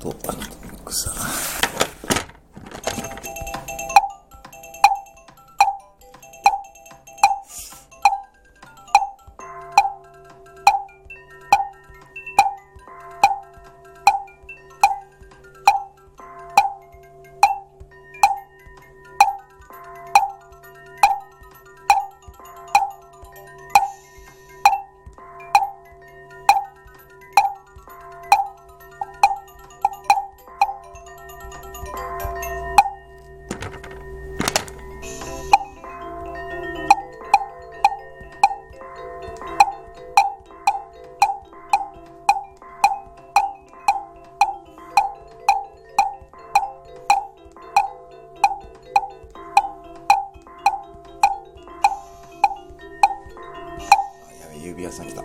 と、ミックス。指輪さん来た。